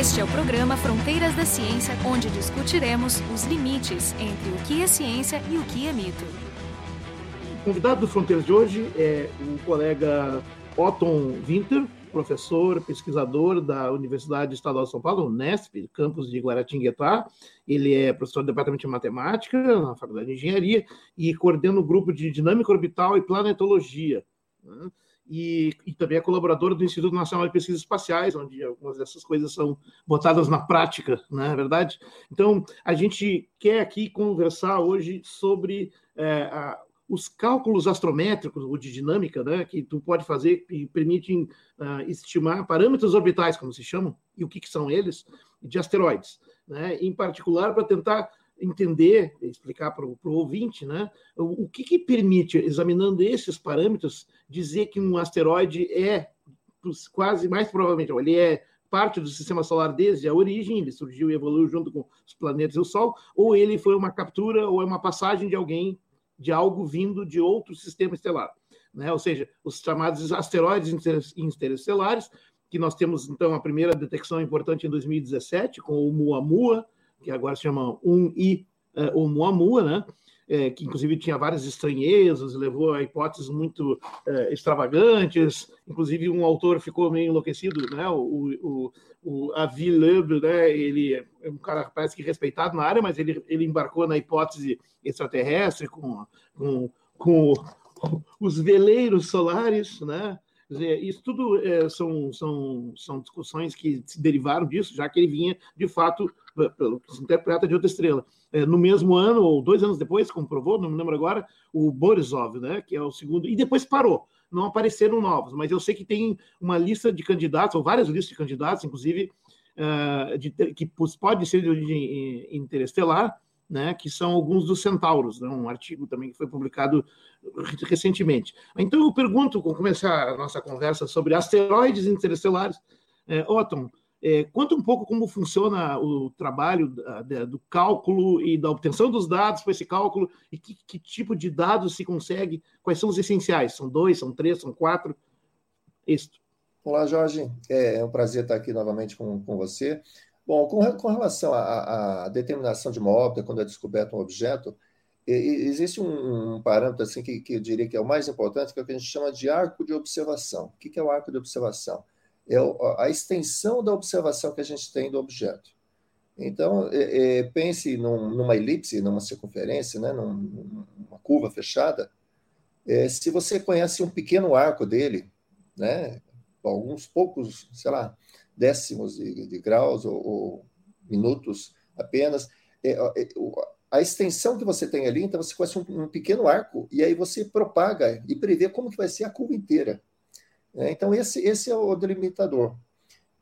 Este é o programa Fronteiras da Ciência, onde discutiremos os limites entre o que é ciência e o que é mito. O convidado do Fronteiras de hoje é o colega Otton Winter, professor, pesquisador da Universidade Estadual de São Paulo, Unesp, campus de Guaratinguetá. Ele é professor do Departamento de Matemática na Faculdade de Engenharia e coordena o grupo de Dinâmica Orbital e Planetologia. Né? E, e, também é colaborador do Instituto Nacional de Pesquisas Espaciais, onde algumas dessas coisas são botadas na prática, não é verdade? Então, a gente quer aqui conversar hoje sobre é, a, os cálculos astrométricos ou de dinâmica, né, que tu pode fazer e permitem uh, estimar parâmetros orbitais, como se chamam, e o que, que são eles, de asteroides, né, em particular para tentar entender, explicar para o ouvinte, né, o, o que, que permite, examinando esses parâmetros, dizer que um asteroide é quase mais provavelmente, ele é parte do sistema solar desde a origem, ele surgiu e evoluiu junto com os planetas e o Sol, ou ele foi uma captura ou é uma passagem de alguém, de algo vindo de outro sistema estelar. Né? Ou seja, os chamados asteroides interestelares, que nós temos, então, a primeira detecção importante em 2017, com o Muamua, que agora se chama 1I uh, Oumuamua, né? É, que inclusive tinha várias estranhezas, levou a hipóteses muito é, extravagantes, inclusive um autor ficou meio enlouquecido, né? o, o, o Avi Loeb, né? ele é um cara parece que respeitado na área, mas ele, ele embarcou na hipótese extraterrestre com, com, com os veleiros solares, né? Dizer, isso tudo é, são, são, são discussões que se derivaram disso, já que ele vinha, de fato, pelo que se interpreta, de outra estrela. É, no mesmo ano, ou dois anos depois, comprovou, não me lembro agora, o Borisov, né, que é o segundo, e depois parou. Não apareceram novos, mas eu sei que tem uma lista de candidatos, ou várias listas de candidatos, inclusive, uh, de, que pode ser de origem interestelar, né, que são alguns dos centauros, né, um artigo também que foi publicado recentemente. Então eu pergunto, com começar a nossa conversa sobre asteroides interestelares, é, Otton, é, conta um pouco como funciona o trabalho da, da, do cálculo e da obtenção dos dados para esse cálculo e que, que, tipo de dados se consegue, quais são os essenciais? São dois, são três, são quatro? Isso. Olá, Jorge. É, é um prazer estar aqui novamente com, com você. Bom, com, com relação à, à, determinação de uma órbita, quando é descoberto um objeto, existe um, um parâmetro assim que, que, eu diria que é o mais importante, que é o que a gente chama de arco de observação. O que, que é o arco de observação? É a extensão da observação que a gente tem do objeto. Então, é, é, pense num, numa elipse, numa circunferência, né, num, numa curva fechada. É, se você conhece um pequeno arco dele, né, alguns poucos, sei lá, décimos de, de graus ou, ou, minutos apenas. É, é, a extensão que você tem ali, então você conhece um, um, pequeno arco e aí você propaga e prevê como que vai ser a curva inteira. É, então esse, esse é o delimitador.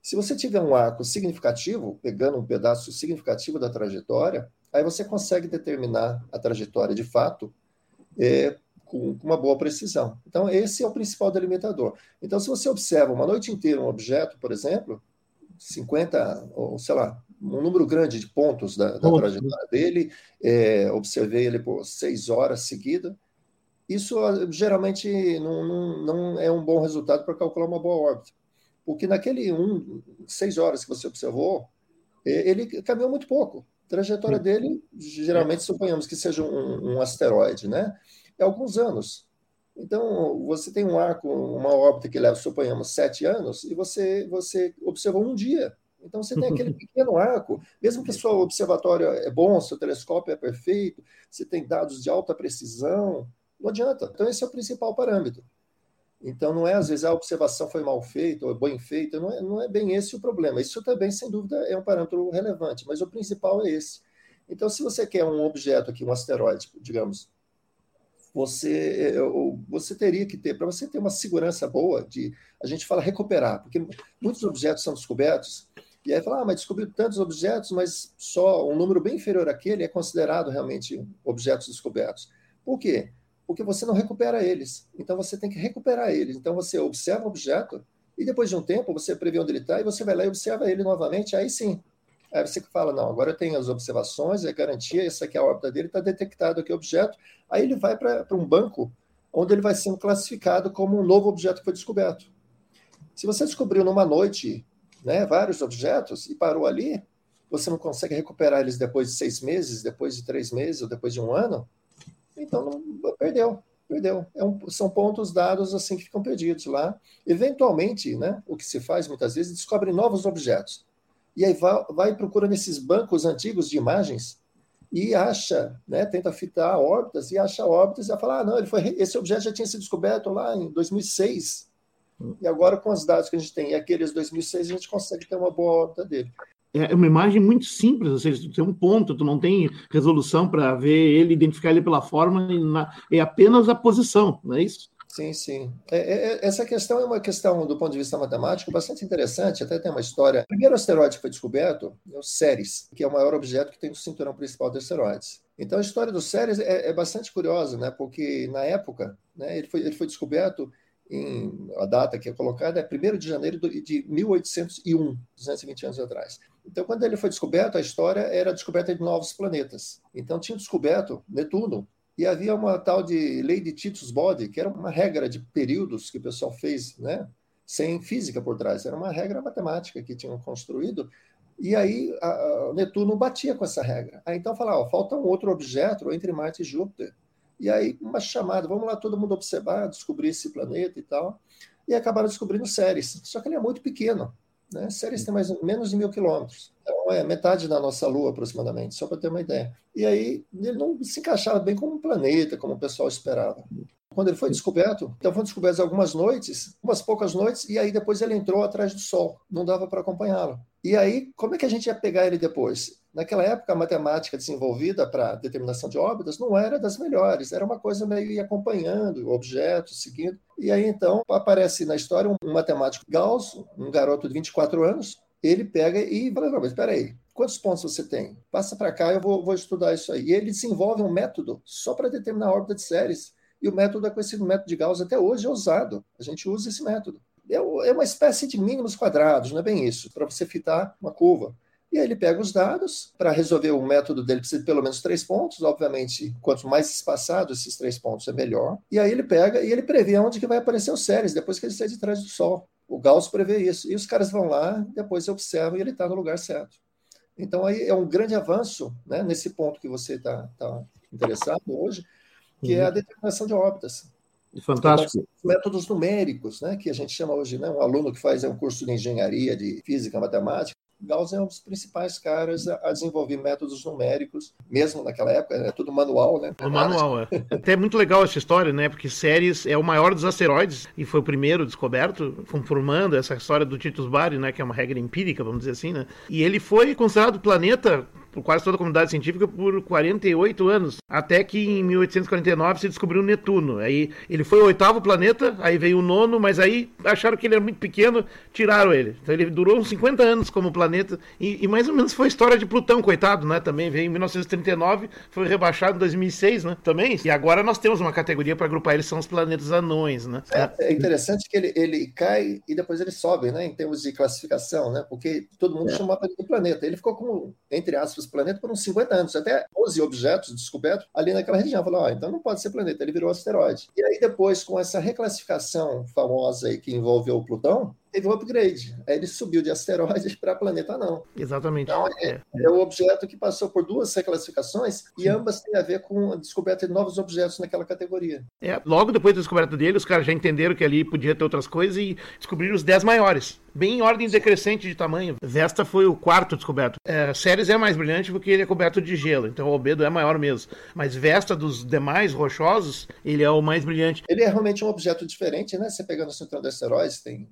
Se você tiver um arco significativo, pegando um pedaço significativo da trajetória, aí você consegue determinar a trajetória de fato é, com, com, uma boa precisão. Então, esse é o principal delimitador. Então, se você observa uma noite inteira um objeto, por exemplo, 50, ou sei lá, um número grande de pontos da, da trajetória dele, é, observei ele por seis horas seguidas. Isso ah, geralmente não, não, não é um bom resultado para calcular uma boa órbita, porque naquele um, seis horas que você observou, ele caminhou muito pouco. A trajetória dele, geralmente, suponhamos que seja um, um asteroide, né? É alguns anos. Então, você tem um arco, uma órbita que leva, suponhamos, sete anos, e você, você observou um dia. Então, você tem aquele pequeno arco, mesmo que seu observatório é bom, seu telescópio é perfeito, você tem dados de alta precisão, não adianta. Então, esse é o principal parâmetro. Então, não é, às vezes, a observação foi mal feita ou bem feita, não é, não é bem esse o problema. Isso também, sem dúvida, é um parâmetro relevante, mas o principal é esse. Então, se você quer um objeto aqui, um asteroide, digamos, você, você teria que ter, para você ter uma segurança boa de, a gente fala recuperar, porque muitos objetos são descobertos, e aí fala, ah, mas descobriu tantos objetos, mas só um número bem inferior àquele é considerado realmente objetos descobertos. Por quê? Porque você não recupera eles. Então você tem que recuperar eles. Então você observa o objeto, e depois de um tempo você prevê onde ele está, e você vai lá e observa ele novamente, aí sim, Aí você fala, não, agora eu tenho as observações, é garantia, essa aqui é a órbita dele, está detectado aqui o objeto. Aí ele vai para um banco onde ele vai sendo classificado como um novo objeto que foi descoberto. Se você descobriu numa noite, né, vários objetos, e parou ali, você não consegue recuperar eles depois de seis meses, depois de três meses, ou depois de um ano, então não, perdeu, perdeu. É um, são pontos dados assim que ficam perdidos lá. Eventualmente, né, o que se faz muitas vezes, descobre novos objetos. E aí vai, vai procura nesses bancos antigos de imagens e acha, né, tenta fitar órbitas e acha órbitas e fala, ah, não, ele foi, esse objeto já tinha sido descoberto lá em 2006. E agora, com os dados que a gente tem, e aqueles 2006, a gente consegue ter uma boa órbita dele é uma imagem muito simples, ou seja, tu tem um ponto, tu não tem resolução para ver ele, identificar ele pela forma, é apenas a posição, não é isso? Sim, sim. É, é, é, essa questão é uma questão, do ponto de vista matemático, bastante interessante. Até tem uma história. O primeiro asteroide que foi descoberto é o Ceres, que é o maior objeto que tem no cinturão principal de asteroides. Então, a história do Ceres é, é bastante curiosa, né? porque na época né, ele, foi, ele foi descoberto em, a data que é colocada é 1 de janeiro de 1801, 220 anos atrás. Então, quando ele foi descoberto, a história era a descoberta de novos planetas. Então, tinha descoberto Netuno, e havia uma tal de lei de Titus Bode, que era uma regra de períodos que o pessoal fez, né? sem física por trás, era uma regra matemática que tinham construído, e aí a, a Netuno batia com essa regra. Aí então falava, falta um outro objeto entre Marte e Júpiter. E aí uma chamada, vamos lá todo mundo observar, descobrir esse planeta e tal. E acabaram descobrindo Ceres, só que ele é muito pequeno. Né? Ceres tem mais menos de mil quilômetros. Então, é metade da nossa Lua, aproximadamente, só para ter uma ideia. E aí, ele não se encaixava bem como um planeta, como o pessoal esperava. Quando ele foi descoberto, então foram descobertas algumas noites, umas poucas noites, e aí depois ele entrou atrás do Sol. Não dava para acompanhá-lo. E aí, como é que a gente ia pegar ele depois? Naquela época, a matemática desenvolvida para determinação de órbitas não era das melhores, era uma coisa meio acompanhando objetos, seguindo. E aí, então, aparece na história um matemático Gauss, um garoto de 24 anos, ele pega e fala, não, mas espera aí, quantos pontos você tem? Passa para cá, eu vou, vou, estudar isso aí. E ele desenvolve um método só para determinar a órbita de séries. E o método é conhecido método de Gauss até hoje, é usado. A gente usa esse método. É, é uma espécie de mínimos quadrados, não é bem isso, para você fitar uma curva. E aí ele pega os dados, para resolver o método dele precisa de pelo menos três pontos, obviamente, quanto mais espaçados esses três pontos é melhor. E aí ele pega e ele prevê onde que vai aparecer os séries, depois que ele sai de trás do Sol. O Gauss prevê isso. E os caras vão lá, depois observam e ele está no lugar certo. Então aí é um grande avanço né, nesse ponto que você está tá interessado hoje, que uhum. é a uhum. determinação de órbitas. Fantástico. Então, métodos numéricos, né, que a gente chama hoje, né, um aluno que faz um curso de engenharia, de física, matemática, Gauss é um dos principais caras a, desenvolver métodos numéricos, mesmo naquela época, é tudo manual, né? No manual, é. Até muito legal essa história, né? Porque Ceres é o maior dos asteroides e foi o primeiro descoberto, conformando essa história do Titus Bari, né? Que é uma regra empírica, vamos dizer assim, né? E ele foi considerado planeta por quase toda a comunidade científica por 48 anos, até que em 1849 se descobriu Netuno. Aí ele foi o oitavo planeta, aí veio o nono, mas aí acharam que ele era muito pequeno, tiraram ele. Então ele durou uns 50 anos como planeta e, e mais ou menos foi a história de Plutão, coitado, né? Também veio em 1939, foi rebaixado em 2006, né? Também. E agora nós temos uma categoria para agrupar eles são os planetas anões, né? É, é, interessante que ele, ele cai e depois ele sobe, né? Em termos de classificação, né? Porque todo mundo é. chamava ele de planeta. Ele ficou como entre aspas planeta por uns 50 anos, até 12 objetos descobertos ali naquela região. Falou, ah, então não pode ser planeta, ele virou asteroide. E aí depois, com essa reclassificação famosa aí que envolveu o Plutão, teve um upgrade. Aí ele subiu de asteroide para planeta não. Exatamente. Então, é, é, é, o objeto que passou por duas reclassificações e ambas têm a ver com a descoberta de novos objetos naquela categoria. É, logo depois da descoberta dele, os caras já entenderam que ali podia ter outras coisas e descobriram os dez maiores. Bem em ordem decrescente de tamanho. Vesta foi o quarto descoberto. É, Ceres é mais brilhante porque ele é coberto de gelo, então o albedo é maior mesmo. Mas Vesta, dos demais rochosos, ele é o mais brilhante. Ele é realmente um objeto diferente, né? Você pegando o cinturão de asteroides, tem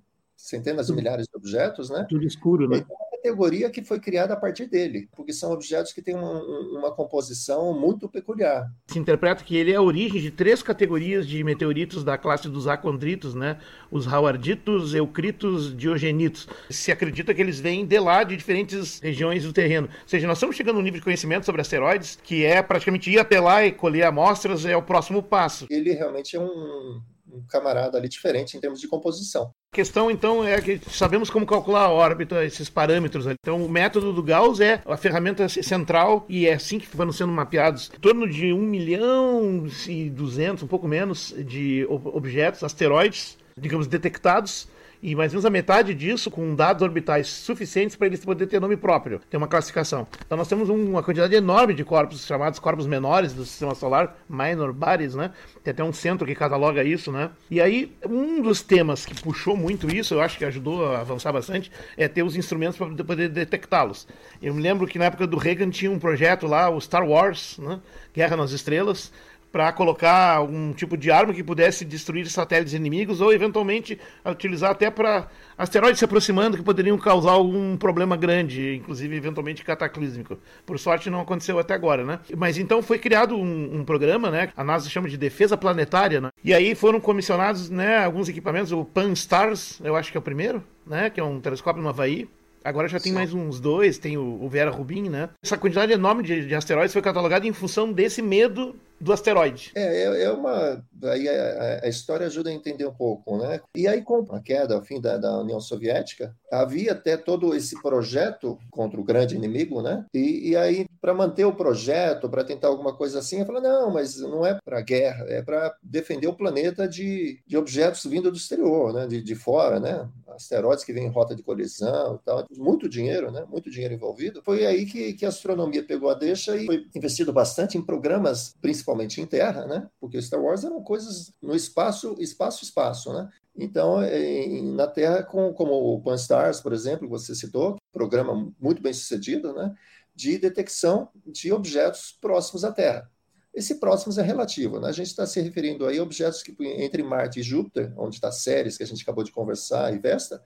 centenas de milhares de objetos, né? Tudo escuro, né? É uma categoria que foi criada a partir dele, porque são objetos que têm uma, uma composição muito peculiar. Se interpreta que ele é a origem de três categorias de meteoritos da classe dos acondritos, né? Os Howarditos, Eucritos, Diogenitos. Se acredita que eles vêm de lá, de diferentes regiões do terreno. Ou seja, nós estamos chegando a um nível de conhecimento sobre asteroides que é praticamente ir até lá e colher amostras é o próximo passo. Ele realmente é um um camarada ali diferente em termos de composição. A questão, então, é que sabemos como calcular a órbita, esses parâmetros. Então, o método do Gauss é a ferramenta central e é assim que foram sendo mapeados em torno de 1 milhão e 200, um pouco menos, de objetos, asteroides, digamos, detectados e mais ou menos a metade disso com dados orbitais suficientes para eles poderem ter nome próprio, ter uma classificação. Então nós temos uma quantidade enorme de corpos chamados corpos menores do sistema solar, minor bodies, né? Tem até um centro que cataloga isso, né? E aí um dos temas que puxou muito isso, eu acho que ajudou a avançar bastante, é ter os instrumentos para poder detectá-los. Eu me lembro que na época do Reagan tinha um projeto lá, o Star Wars, né? Guerra nas Estrelas, para colocar algum tipo de arma que pudesse destruir satélites inimigos ou eventualmente utilizar até para asteroides se aproximando que poderiam causar algum problema grande, inclusive eventualmente cataclísmico. Por sorte não aconteceu até agora, né? Mas então foi criado um, um programa, né? A NASA chama de defesa planetária, né? E aí foram comissionados, né? Alguns equipamentos, o Pan-STARRS, eu acho que é o primeiro, né? Que é um telescópio no Havaí Agora já tem Sim. mais uns dois, tem o, o Vera Rubin, né? Essa quantidade enorme de, de asteroides foi catalogada em função desse medo do asteroide. É, é, é uma. Aí a, a, história ajuda a entender um pouco, né? E aí, com a queda, o fim da, da, União Soviética, havia até todo esse projeto contra o grande inimigo, né? E, e aí, para manter o projeto, para tentar alguma coisa assim, eu falei: não, mas não é para guerra, é para defender o planeta de, de objetos vindo do exterior, né? De, de fora, né? Asteroides que vêm em rota de colisão e tal. Muito dinheiro, né? Muito dinheiro envolvido. Foi aí que, que a astronomia pegou a deixa e foi investido bastante em programas, principalmente principalmente em terra, né? Porque Star Wars eram coisas no espaço, espaço, espaço, né? Então, em, na Terra, com, como o Pan-STARRS, por exemplo, você citou, programa muito bem sucedido, né? De detecção de objetos próximos à Terra. Esse próximos é relativo, né? A gente está se referindo aí a objetos que entre Marte e Júpiter, onde está Ceres, que a gente acabou de conversar, e Vesta,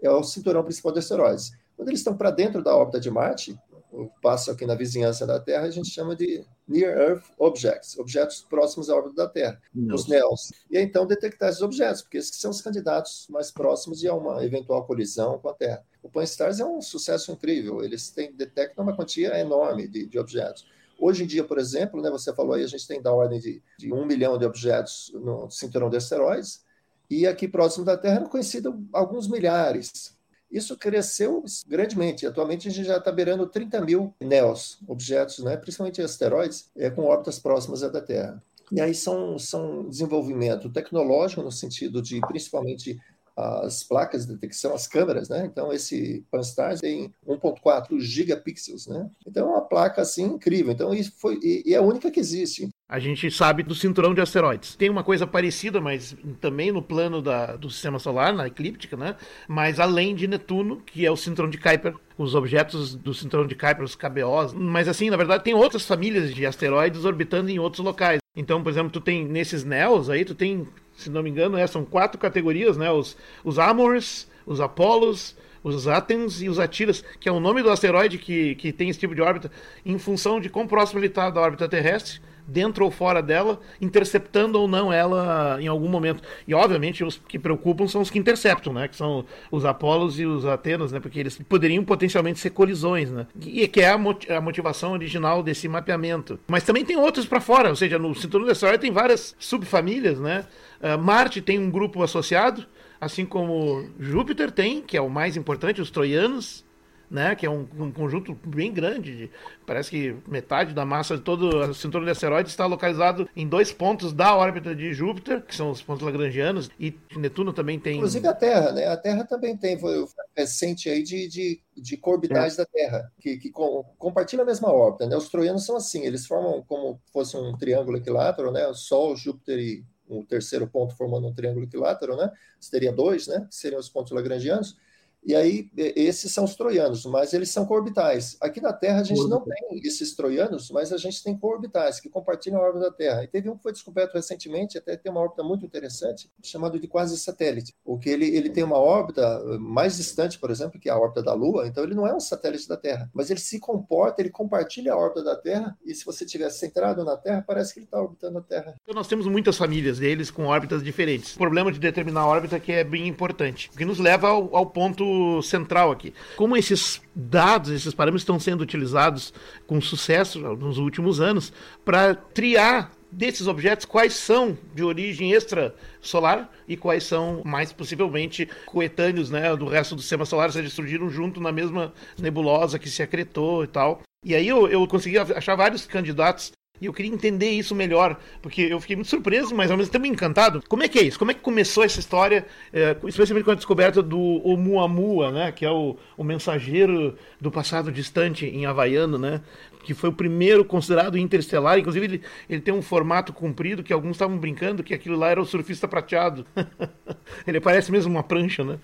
é o cinturão principal de asteroides. Quando eles estão para dentro da órbita de Marte, o passo aqui na vizinhança da Terra, a gente chama de Near Earth Objects, objetos próximos à órbita da Terra, os NEOs. E então detectar esses objetos, porque esses são os candidatos mais próximos de uma eventual colisão com a Terra. O Pan-STARRS é um sucesso incrível, eles têm, detectam uma quantia enorme de, de objetos. Hoje em dia, por exemplo, né, você falou aí, a gente tem da ordem de, de um milhão de objetos no cinturão de asteroides, e aqui próximo da Terra é conhecido alguns milhares. Isso cresceu grandemente. Atualmente a gente já está beirando 30 mil NEOs, objetos, né, principalmente asteroides, é, com órbitas próximas à da Terra. E aí são, são desenvolvimento tecnológico no sentido de, principalmente, as placas de detecção, as câmeras, né? Então, esse Pan-STARRS tem 1.4 gigapixels, né? Então, é uma placa, assim, incrível. Então, isso foi... E, e é a única que existe. A gente sabe do cinturão de asteroides. Tem uma coisa parecida, mas também no plano da, do sistema solar, na eclíptica, né? Mas além de Netuno, que é o cinturão de Kuiper, os objetos do cinturão de Kuiper, os KBOs. Mas assim, na verdade, tem outras famílias de asteroides orbitando em outros locais. Então, por exemplo, tu tem nesses NEOs aí, tu tem, se não me engano, é, são quatro categorias, né? Os, os Amors, os Apolos, os Athens e os Atiras, que é o nome do asteroide que, que tem esse tipo de órbita, em função de quão próximo ele está da órbita terrestre dentro ou fora dela, interceptando ou não ela em algum momento. E obviamente os que preocupam são os que interceptam, né? Que são os Apolos e os Atenas, né? Porque eles poderiam potencialmente ser colisões, né? E que é a, motivação original desse mapeamento. Mas também tem outros para fora, ou seja, no cinturão da história tem várias subfamílias, né? Uh, Marte tem um grupo associado, assim como Júpiter tem, que é o mais importante, os troianos né? Que é um, um conjunto bem grande. De, parece que metade da massa de todo o cinturão de asteroides está localizado em dois pontos da órbita de Júpiter, que são os pontos lagrangianos, e Netuno também tem. Inclusive a Terra, né? A Terra também tem, foi recente aí de, de, de corbitais é. da Terra, que, que com, compartilham a mesma órbita, né? Os troianos são assim, eles formam como fosse um triângulo equilátero, né? Sol, Júpiter e o terceiro ponto formando um triângulo equilátero, né? Teria dois, né? Que seriam os pontos lagrangianos e aí, esses são os troianos, mas eles são coorbitais. Aqui na Terra, a gente não tem esses troianos, mas a gente tem coorbitais, que compartilham a órbita da Terra. E teve um que foi descoberto recentemente, até tem uma órbita muito interessante, chamado de quase satélite, porque ele, ele tem uma órbita eh, mais distante, por exemplo, que a órbita da Lua, então ele não é um satélite da Terra, mas ele se comporta, ele compartilha a órbita da Terra, e se você estiver centrado na Terra, parece que ele está orbitando a Terra. Então, nós temos muitas famílias deles com órbitas diferentes. O problema de determinar a órbita que é bem importante, o que nos leva ao, ao ponto central aqui. Como esses dados, esses parâmetros estão sendo utilizados com sucesso nos últimos anos para triar desses objetos quais são de origem extrasolar e quais são mais possivelmente coetâneos né, do resto do sistema solar, ou seja, surgiram junto na mesma nebulosa que se acretou e tal. E aí eu, eu consegui achar vários candidatos E eu queria entender isso melhor, porque eu fiquei muito surpreso, mas ao mesmo tempo encantado. Como é que é isso? Como é que começou essa história, é, especialmente com a descoberta do Oumuamua, né? Que é o, o mensageiro do passado distante em havaiano, né? que foi o primeiro considerado interestelar. Inclusive, ele, ele tem um formato comprido que alguns estavam brincando que aquilo lá era o surfista prateado. ele parece mesmo uma prancha, né?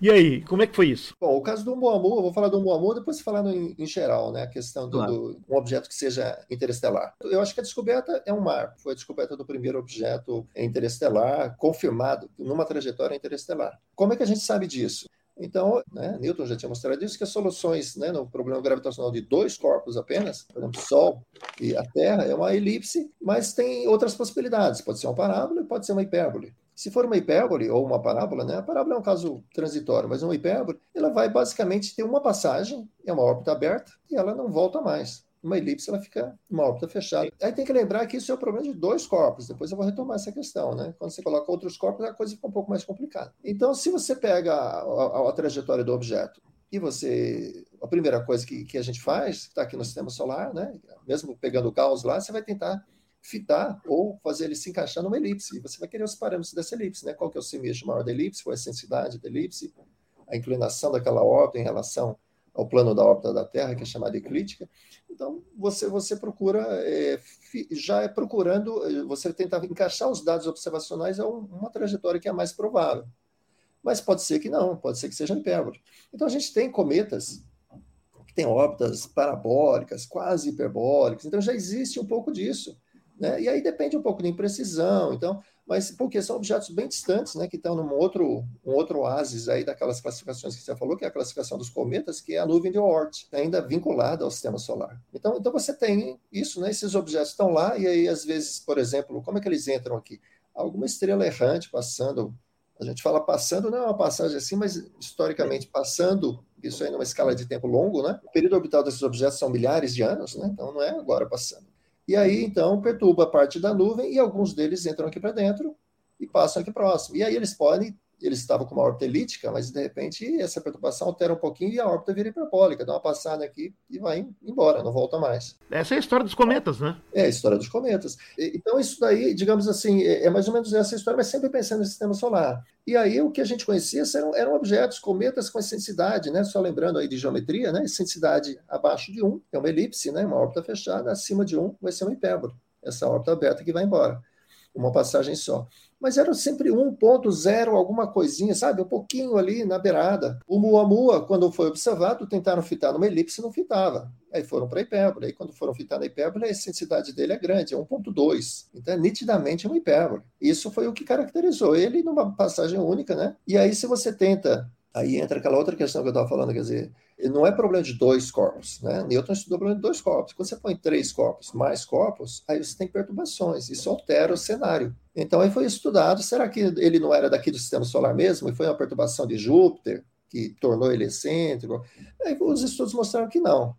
E aí, como é que foi isso? Bom, o caso do Muamu, eu vou falar do Muamu, depois falando em, em geral, né? A questão do, claro. do, um objeto que seja interestelar. Eu acho que a descoberta é um mar. Foi a descoberta do primeiro objeto interestelar confirmado numa trajetória interestelar. Como é que a gente sabe disso? Então, né, Newton já tinha mostrado isso, que as soluções né, no problema gravitacional de dois corpos apenas, por exemplo, Sol e a Terra, é uma elipse, mas tem outras possibilidades. Pode ser uma parábola e pode ser uma hipérbole. Se for uma hipérbole ou uma parábola, né, a parábola é um caso transitório, mas uma hipérbole, ela vai basicamente ter uma passagem, é uma órbita aberta, e ela não volta mais uma elipse ela fica uma órbita fechada. Aí tem que lembrar que isso é o problema de dois corpos. Depois eu vou retomar essa questão, né? Quando você coloca outros corpos, a coisa fica um pouco mais complicada. Então, se você pega a, a, a trajetória do objeto e você a primeira coisa que, que a gente faz, que está aqui no sistema solar, né? Mesmo pegando o caos lá, você vai tentar fitar ou fazer ele se encaixar numa elipse. E você vai querer os parâmetros dessa elipse, né? Qual que é o semeixo maior da elipse, qual é a excensidade da elipse, a inclinação daquela órbita em relação ao plano da órbita da Terra, que é chamada eclíptica. Então, você, você procura, é, já é procurando, você tenta encaixar os dados observacionais a uma trajetória que é mais provável. Mas pode ser que não, pode ser que seja hipérbole. Então, a gente tem cometas que têm órbitas parabólicas, quase hiperbólicas, então já existe um pouco disso. Né? E aí depende um pouco de imprecisão. Então, mas porque são objetos bem distantes, né, que estão num outro, um outro oásis aí daquelas classificações que você falou, que é a classificação dos cometas, que é a nuvem de Oort, ainda vinculada ao sistema solar. Então, então você tem isso, né, esses objetos estão lá, e aí, às vezes, por exemplo, como é que eles entram aqui? Alguma estrela errante passando, a gente fala passando, não é uma passagem assim, mas historicamente passando, isso aí numa escala de tempo longo, né? O período orbital desses objetos são milhares de anos, né? Então não é agora passando. E aí, então, perturba a parte da nuvem e alguns deles entram aqui para dentro e passam aqui próximo. E aí eles podem, eles estavam com uma órbita elíptica, mas de repente essa perturbação altera um pouquinho e a órbita vira hiperbólica, dá uma passada aqui e vai embora, não volta mais. Essa é a história dos cometas, né? É a história dos cometas. Então, isso daí, digamos assim, é, é mais ou menos essa história, mas sempre pensando no sistema solar. E aí o que a gente conhecia eram, eram objetos, cometas com excensidade, né? Só lembrando aí de geometria, né? Excensidade abaixo de 1 é uma elipse, né? Uma órbita fechada, acima de 1 vai ser uma hipérbole, essa órbita aberta que vai embora. Uma passagem só. Mas era sempre 1.0 alguma coisinha, sabe? Um pouquinho ali na beirada. O Muamua, quando foi observado, tentaram fitar numa elipse e não fitava. Aí foram para a hipérbole. Aí quando foram fitar na hipérbole, a excensidade dele é grande, é 1.2. Então, é nitidamente uma hipérbole. Isso foi o que caracterizou ele numa passagem única, né? E aí, se você tenta Aí entra aquela outra questão que eu estava falando, quer dizer, não é problema de dois corpos, né? Newton estudou o problema de dois corpos. Quando você põe três corpos, mais corpos, aí você tem perturbações, isso altera o cenário. Então aí foi estudado, será que ele não era daqui do sistema solar mesmo e foi uma perturbação de Júpiter que tornou ele excêntrico? Aí os estudos mostraram que não.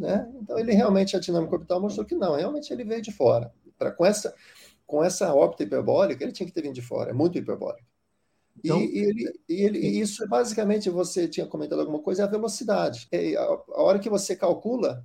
Né? Então, ele realmente, a dinâmica orbital mostrou que não, realmente ele veio de fora. Pra, com, essa, com essa órbita hiperbólica, ele tinha que ter vindo de fora, é muito hiperbólico. Então, e, ele, e, ele, e isso basicamente, você tinha comentado alguma coisa, é a velocidade. É, a, a hora que você calcula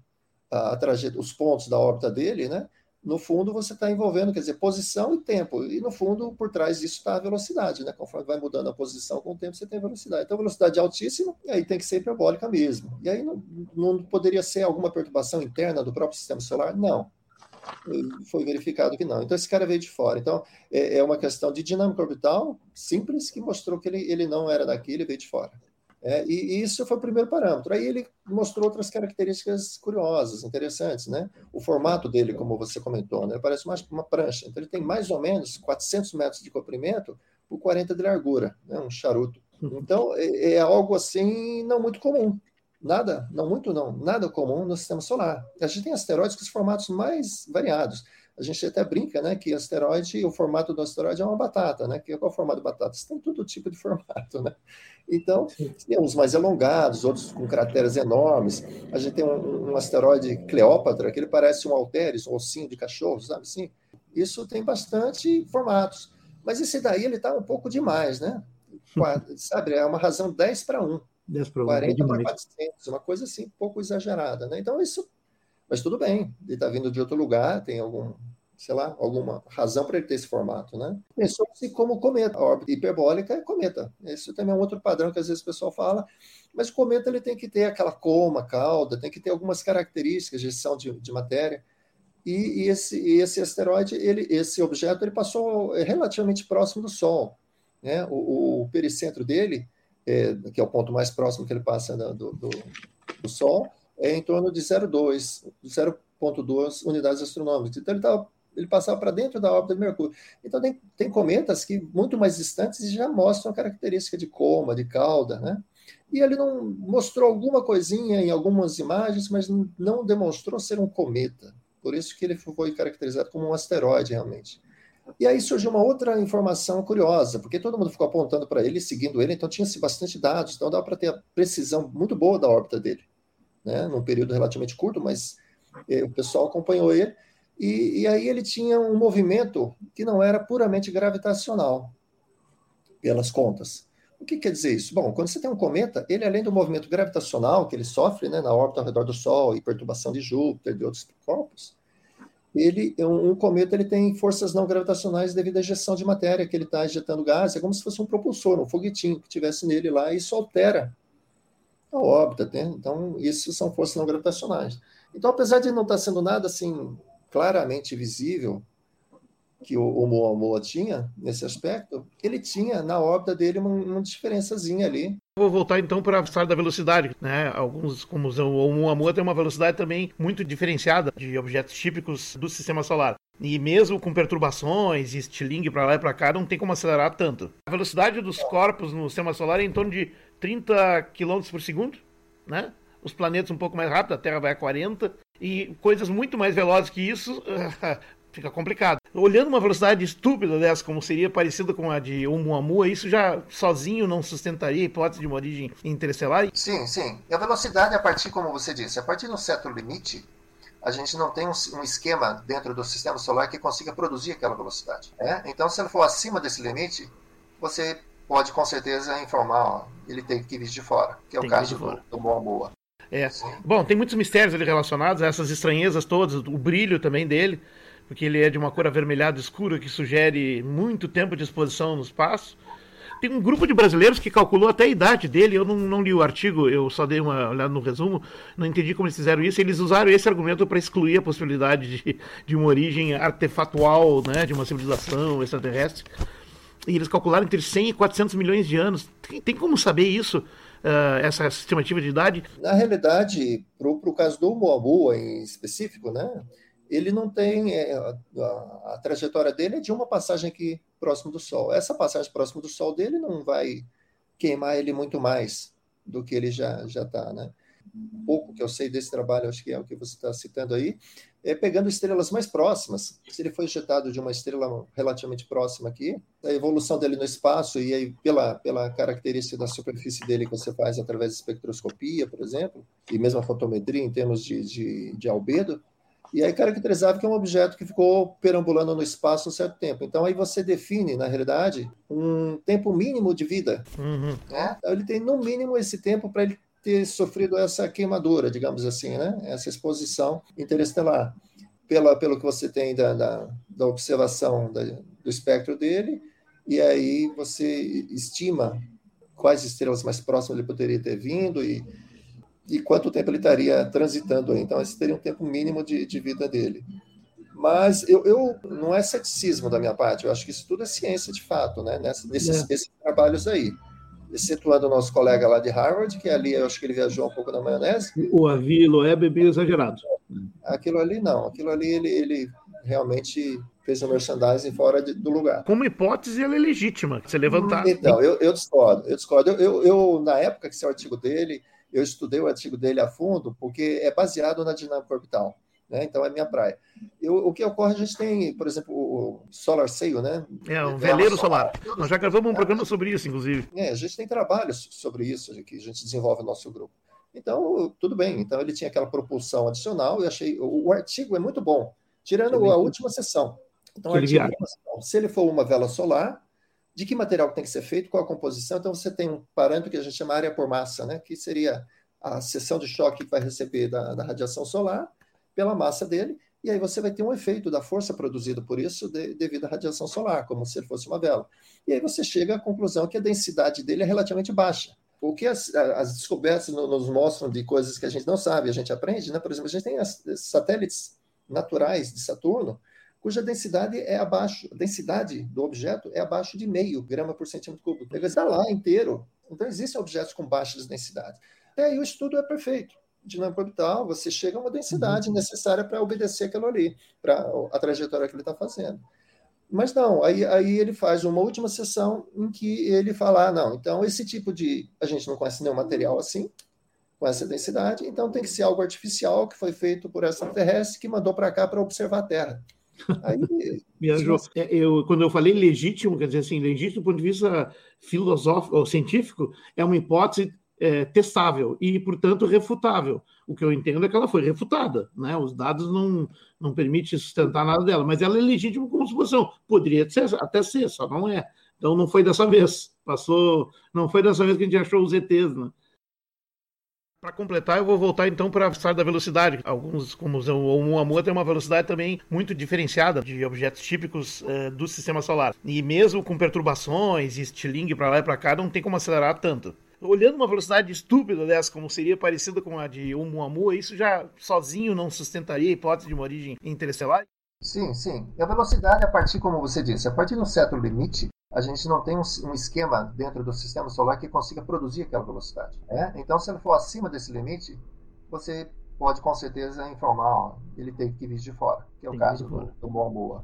a, a os pontos da órbita dele, né? No fundo você está envolvendo, quer dizer, posição e tempo. E no fundo, por trás disso está a velocidade, né? Conforme vai mudando a posição com o tempo, você tem velocidade. Então, velocidade altíssima, e aí tem que ser hiperbólica mesmo. E aí não, não poderia ser alguma perturbação interna do próprio sistema solar? Não. Foi verificado que não. Então, esse cara veio de fora. Então, é, é uma questão de dinâmica orbital simples que mostrou que ele, ele não era daqui, ele veio de fora. É, e, isso foi o primeiro parâmetro. Aí ele mostrou outras características curiosas, interessantes, né? O formato dele, como você comentou, né? Parece uma, uma prancha. Então ele tem mais ou menos 400 metros de comprimento por 40 de largura, né? Um charuto. Uhum. Então é, é algo assim não muito comum. Nada, não muito não, nada comum no sistema solar. A gente tem asteroides com os formatos mais variados a gente até brinca, né, que asteroide, o formato do asteroide é uma batata, né? Que qual é o formato de batata? Tem todo tipo de formato, né? Então, tem uns mais alongados, outros com crateras enormes. A gente tem um, um asteroide Cleópatra, que ele parece um Alteres, um ossinho de cachorro, sabe assim? Isso tem bastante formatos. Mas esse daí, ele está um pouco demais, né? Sabe, é uma razão 10 para 1. 10 para 1. 40 para 400, uma coisa assim, um pouco exagerada, né? Então, isso Mas tudo bem, ele está vindo de outro lugar, tem algum, sei lá, alguma razão para ele ter esse formato, né? Pensou-se como cometa, a órbita hiperbólica é cometa. Esse também é um outro padrão que às vezes o pessoal fala, mas o cometa ele tem que ter aquela coma, cauda, tem que ter algumas características de gestão de, de matéria. E, e, esse, e esse asteroide, ele, esse objeto, ele passou relativamente próximo do Sol. Né? O, o pericentro dele, é, que é o ponto mais próximo que ele passa do, do, do Sol, é em torno de 0,2, 0,2 unidades astronômicas. Então, ele, ele passava para dentro da órbita de Mercúrio. Então, tem, tem cometas que, muito mais distantes, já mostram a característica de coma, de cauda, né? E ele não mostrou alguma coisinha em algumas imagens, mas não demonstrou ser um cometa. Por isso que ele foi caracterizado como um asteroide, realmente. E aí surgiu uma outra informação curiosa, porque todo mundo ficou apontando para ele, seguindo ele, então tinha-se bastante dados, então dava para ter a precisão muito boa da órbita dele, né? num período relativamente curto, mas eh, o pessoal acompanhou ele, e, e, aí ele tinha um movimento que não era puramente gravitacional, pelas contas. O que quer dizer isso? Bom, quando você tem um cometa, ele além do movimento gravitacional que ele sofre né, na órbita ao redor do Sol e perturbação de Júpiter e de outros corpos, ele um, um, cometa ele tem forças não gravitacionais devido à ejeção de matéria que ele está injetando gás, é como se fosse um propulsor, um foguetinho que tivesse nele lá e isso altera a órbita, né? então isso são forças não gravitacionais. Então, apesar de não estar tá sendo nada assim claramente visível que o, o tinha nesse aspecto, ele tinha na órbita dele uma, uma diferençazinha ali. Vou voltar então para a história da velocidade, né? Alguns, como o Oumuamua, tem uma velocidade também muito diferenciada de objetos típicos do Sistema Solar. E mesmo com perturbações e estilingue para lá e para cá, não tem como acelerar tanto. A velocidade dos corpos no Sistema Solar é em torno de 30 km por segundo, né? Os planetas um pouco mais rápido, a Terra vai a 40, e coisas muito mais velozes que isso fica complicado. Olhando uma velocidade estúpida dessa, como seria parecida com a de Oumuamua, isso já sozinho não sustentaria a hipótese de uma origem interestelar? Sim, sim. E a velocidade, a partir, como você disse, a partir de um certo limite, a gente não tem um, esquema dentro do sistema solar que consiga produzir aquela velocidade. Né? Então, se ele for acima desse limite, você pode com certeza informar, ele tem que vir de fora, que é tem o caso do, do Moamua. É. Bom, tem muitos mistérios ali relacionados a essas estranhezas todas, o brilho também dele porque ele é de uma cor avermelhada escura que sugere muito tempo de exposição no espaço. Tem um grupo de brasileiros que calculou até a idade dele. Eu não, não li o artigo, eu só dei uma olhada no resumo, não entendi como eles fizeram isso. Eles usaram esse argumento para excluir a possibilidade de, de uma origem artefatual, né, de uma civilização extraterrestre. E eles calcularam entre 100 e 400 milhões de anos. Tem, tem como saber isso? Uh, essa estimativa de idade? Na realidade, para o caso do Moamua em específico, né? ele não tem. É, a, a, trajetória dele é de uma passagem aqui próximo do Sol. Essa passagem próximo do Sol dele não vai queimar ele muito mais do que ele já já está, né? Pouco que eu sei desse trabalho, acho que é o que você está citando aí, é pegando estrelas mais próximas. Se ele foi injetado de uma estrela relativamente próxima aqui, a evolução dele no espaço e aí pela, pela característica da superfície dele que você faz através de espectroscopia, por exemplo, e mesmo a fotometria em termos de, de, de albedo, e aí caracterizava que é um objeto que ficou perambulando no espaço um certo tempo. Então aí você define, na realidade, um tempo mínimo de vida. Uhum. Né? Então ele tem no mínimo esse tempo para ele ter sofrido essa queimadura, digamos assim, né? essa exposição interestelar. Pela, pelo que você tem da, da, da observação da, do espectro dele, e aí você estima quais estrelas mais próximas ele poderia ter vindo e e quanto tempo ele estaria transitando aí. Então, esse teria um tempo mínimo de, de vida dele. Mas eu, eu, não é ceticismo da minha parte, eu acho que isso tudo é ciência de fato, né? Nessa, nesses, é. nesses trabalhos aí. Excetuando o nosso colega lá de Harvard, que ali eu acho que ele viajou um pouco na maionese. O Avilo é bebê exagerado. Aquilo ali não, aquilo ali ele, ele realmente fez um merchandising fora de, do lugar. Como hipótese, ela é legítima, você levantar. Então, eu, eu discordo, eu discordo. Eu, eu, eu, na época que esse artigo dele, eu estudei o artigo dele a fundo, porque é baseado na dinâmica orbital. Né? Então é minha praia. Eu, o que ocorre, a gente tem, por exemplo, o Solar Sail, né? É, um veleiro solar. Nós já gravamos um programa sobre isso, inclusive. É, a gente tem trabalhos sobre isso que a gente desenvolve no nosso grupo. Então, tudo bem. Então, ele tinha aquela propulsão adicional. Eu achei. O, o artigo é muito bom, tirando a última sessão. Então, artigo, é se ele for uma vela solar, de que material tem que ser feito, qual a composição. Então, você tem um parâmetro que a gente chama área por massa, né? que seria a seção de choque que vai receber da, da radiação solar, pela massa dele, e aí você vai ter um efeito da força produzida por isso de, devido à radiação solar, como se fosse uma vela. E aí você chega à conclusão que a densidade dele é relativamente baixa. O que as, as descobertas nos mostram de coisas que a gente não sabe, a gente aprende, né? Por exemplo, a gente tem as, satélites naturais de Saturno, cuja densidade é abaixo, a densidade do objeto é abaixo de meio grama por centímetro cúbico. Ele está lá inteiro. Então, existem objetos com baixas densidades. E aí o estudo é perfeito dinâmica orbital, você chega a uma densidade uhum. necessária para obedecer aquilo ali, para a trajetória que ele está fazendo. Mas não, aí, aí ele faz uma última sessão em que ele fala: ah, não, então esse tipo de. A gente não conhece nenhum material assim, com essa densidade, então tem que ser algo artificial que foi feito por extraterrestre que mandou para cá para observar a Terra. Aí, é, eu, quando eu falei legítimo, quer dizer assim, legítimo do ponto de vista filosófico ou científico, é uma hipótese é, testável e, portanto, refutável. O que eu entendo é que ela foi refutada, né? Os dados não, não permitem sustentar nada dela, mas ela é legítima como suposição. Poderia ser, até ser, só não é. Então não foi dessa vez. Passou, não foi dessa vez que a gente achou os ETs, né? Para completar, eu vou voltar então para a história da velocidade. Alguns, como o Oumuamua, tem uma velocidade também muito diferenciada de objetos típicos uh, do sistema solar. E mesmo com perturbações e estilingue para lá e para cá, não tem como acelerar tanto olhando uma velocidade estúpida dessa, como seria parecida com a de Oumuamua, isso já sozinho não sustentaria a hipótese de uma origem interestelar? Sim, sim. E a velocidade, a partir, como você disse, a partir de um certo limite, a gente não tem um, um, esquema dentro do sistema solar que consiga produzir aquela velocidade. Né? Então, se ele for acima desse limite, você pode com certeza informar, ó, ele tem que vir de fora, que é o tem caso do, do.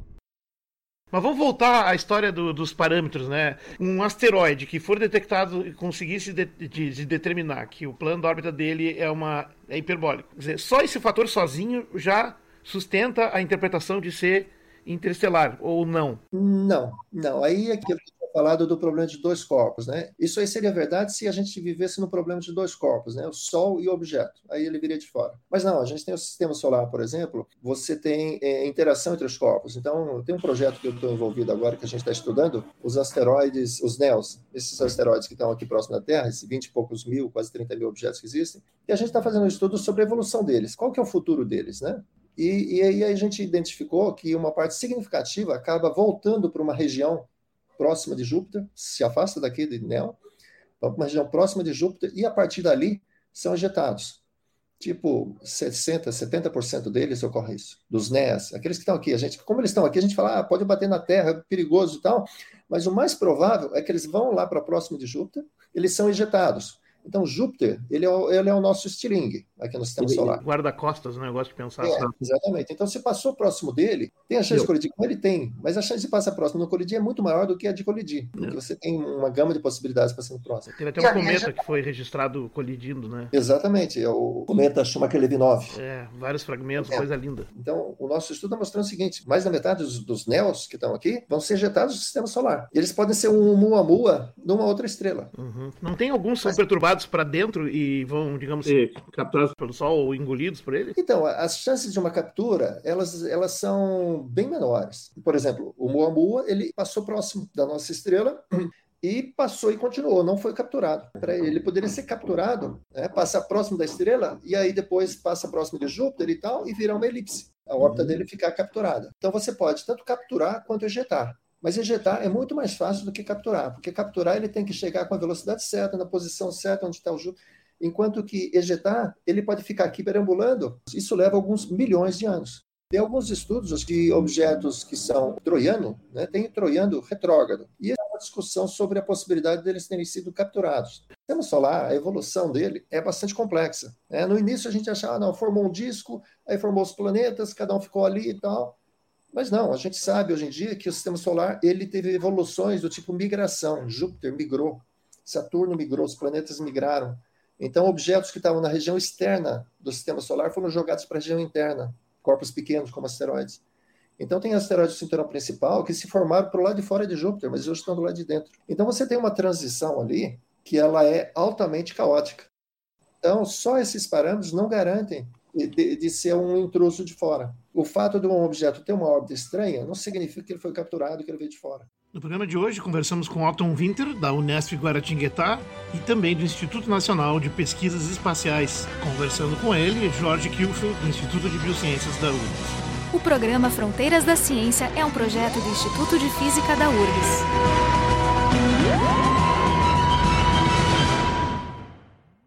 Mas vamos voltar à história do, dos parâmetros, né? Um asteroide que for detectado e conseguisse de, de, de, determinar que o plano de órbita dele é uma é hiperbólico. Quer dizer, só esse fator sozinho já sustenta a interpretação de ser interestelar, ou não? Não, não. Aí é aquilo que falado do problema de dois corpos, né? Isso aí seria verdade se a gente vivesse no problema de dois corpos, né? O Sol e o objeto. Aí ele viria de fora. Mas não, a gente tem o sistema solar, por exemplo, você tem é, interação entre os corpos. Então, tem um projeto que eu estou envolvido agora que a gente está estudando, os asteroides, os NEOs, esses asteroides que estão aqui próximo da Terra, esses 20 e poucos mil, quase 30 mil objetos que existem, e a gente está fazendo um estudo sobre a evolução deles. Qual que é o futuro deles, né? E, e, aí a gente identificou que uma parte significativa acaba voltando para uma região próxima de Júpiter, se afasta daqui de Neo, vão para uma região próxima de Júpiter e a partir dali são ejetados. Tipo, 60%, 70% deles ocorre isso, dos NES, aqueles que estão aqui. A gente, como eles estão aqui, a gente fala, ah, pode bater na Terra, é perigoso e tal, mas o mais provável é que eles vão lá para próximo de Júpiter, eles são ejetados. Então, Júpiter, ele é o, ele é o nosso estilingue aqui no sistema ele, solar. Guarda-costas, né? Eu gosto de pensar é, assim. Exatamente. Então, se passou próximo dele, tem a chance Eu. de colidir com ele? Tem. Mas a chance de passar próximo não colidir é muito maior do que a de colidir. Porque você tem uma gama de possibilidades para ser próximo. Teve até um cometa já... que foi registrado colidindo, né? Exatamente. É o cometa Schumacher-Levinov. É, vários fragmentos, é. coisa linda. Então, o nosso estudo está mostrando o seguinte: mais da metade dos, dos NEOs que estão aqui vão ser ejetados do sistema solar. E eles podem ser um Muamua numa outra estrela. Uhum. Não tem alguns são perturbados para dentro e vão, digamos, ser capturados pelo Sol ou engolidos por ele? Então, as chances de uma captura, elas, elas são bem menores. Por exemplo, o Muamua, ele passou próximo da nossa estrela e passou e continuou, não foi capturado. Ele poderia ser capturado, né, passar próximo da estrela e aí depois passa próximo de Júpiter e tal e virar uma elipse. A órbita uhum. dele ficar capturada. Então você pode tanto capturar quanto ejetar. Mas ejetar é muito mais fácil do que capturar, porque capturar ele tem que chegar com a velocidade certa, na posição certa, onde está o Júpiter. Enquanto que ejetar, ele pode ficar aqui perambulando. Isso leva alguns milhões de anos. Tem alguns estudos de objetos que são troiano, né? tem troiano retrógrado. E é uma discussão sobre a possibilidade deles terem sido capturados. O sistema solar, a evolução dele é bastante complexa. Né? No início a gente achava, não, formou um disco, aí formou os planetas, cada um ficou ali e tal. Mas não, a gente sabe hoje em dia que o sistema solar ele teve evoluções do tipo migração. Júpiter migrou, Saturno migrou, os planetas migraram. Então, objetos que estavam na região externa do sistema solar foram jogados para a região interna, corpos pequenos como asteroides. Então, tem asteroides do cinturão principal que se formaram para o lado de fora de Júpiter, mas hoje estão do lado de dentro. Então, você tem uma transição ali que ela é altamente caótica. Então, só esses parâmetros não garantem de, de, ser um intruso de fora. O fato de um objeto ter uma órbita estranha não significa que ele foi capturado, que ele veio de fora. No programa de hoje, conversamos com Otton Winter, da Unesp Guaratinguetá, e também do Instituto Nacional de Pesquisas Espaciais. Conversando com ele, Jorge Kilfield, do Instituto de Biociências da URGS. O programa Fronteiras da Ciência é um projeto do Instituto de Física da URGS.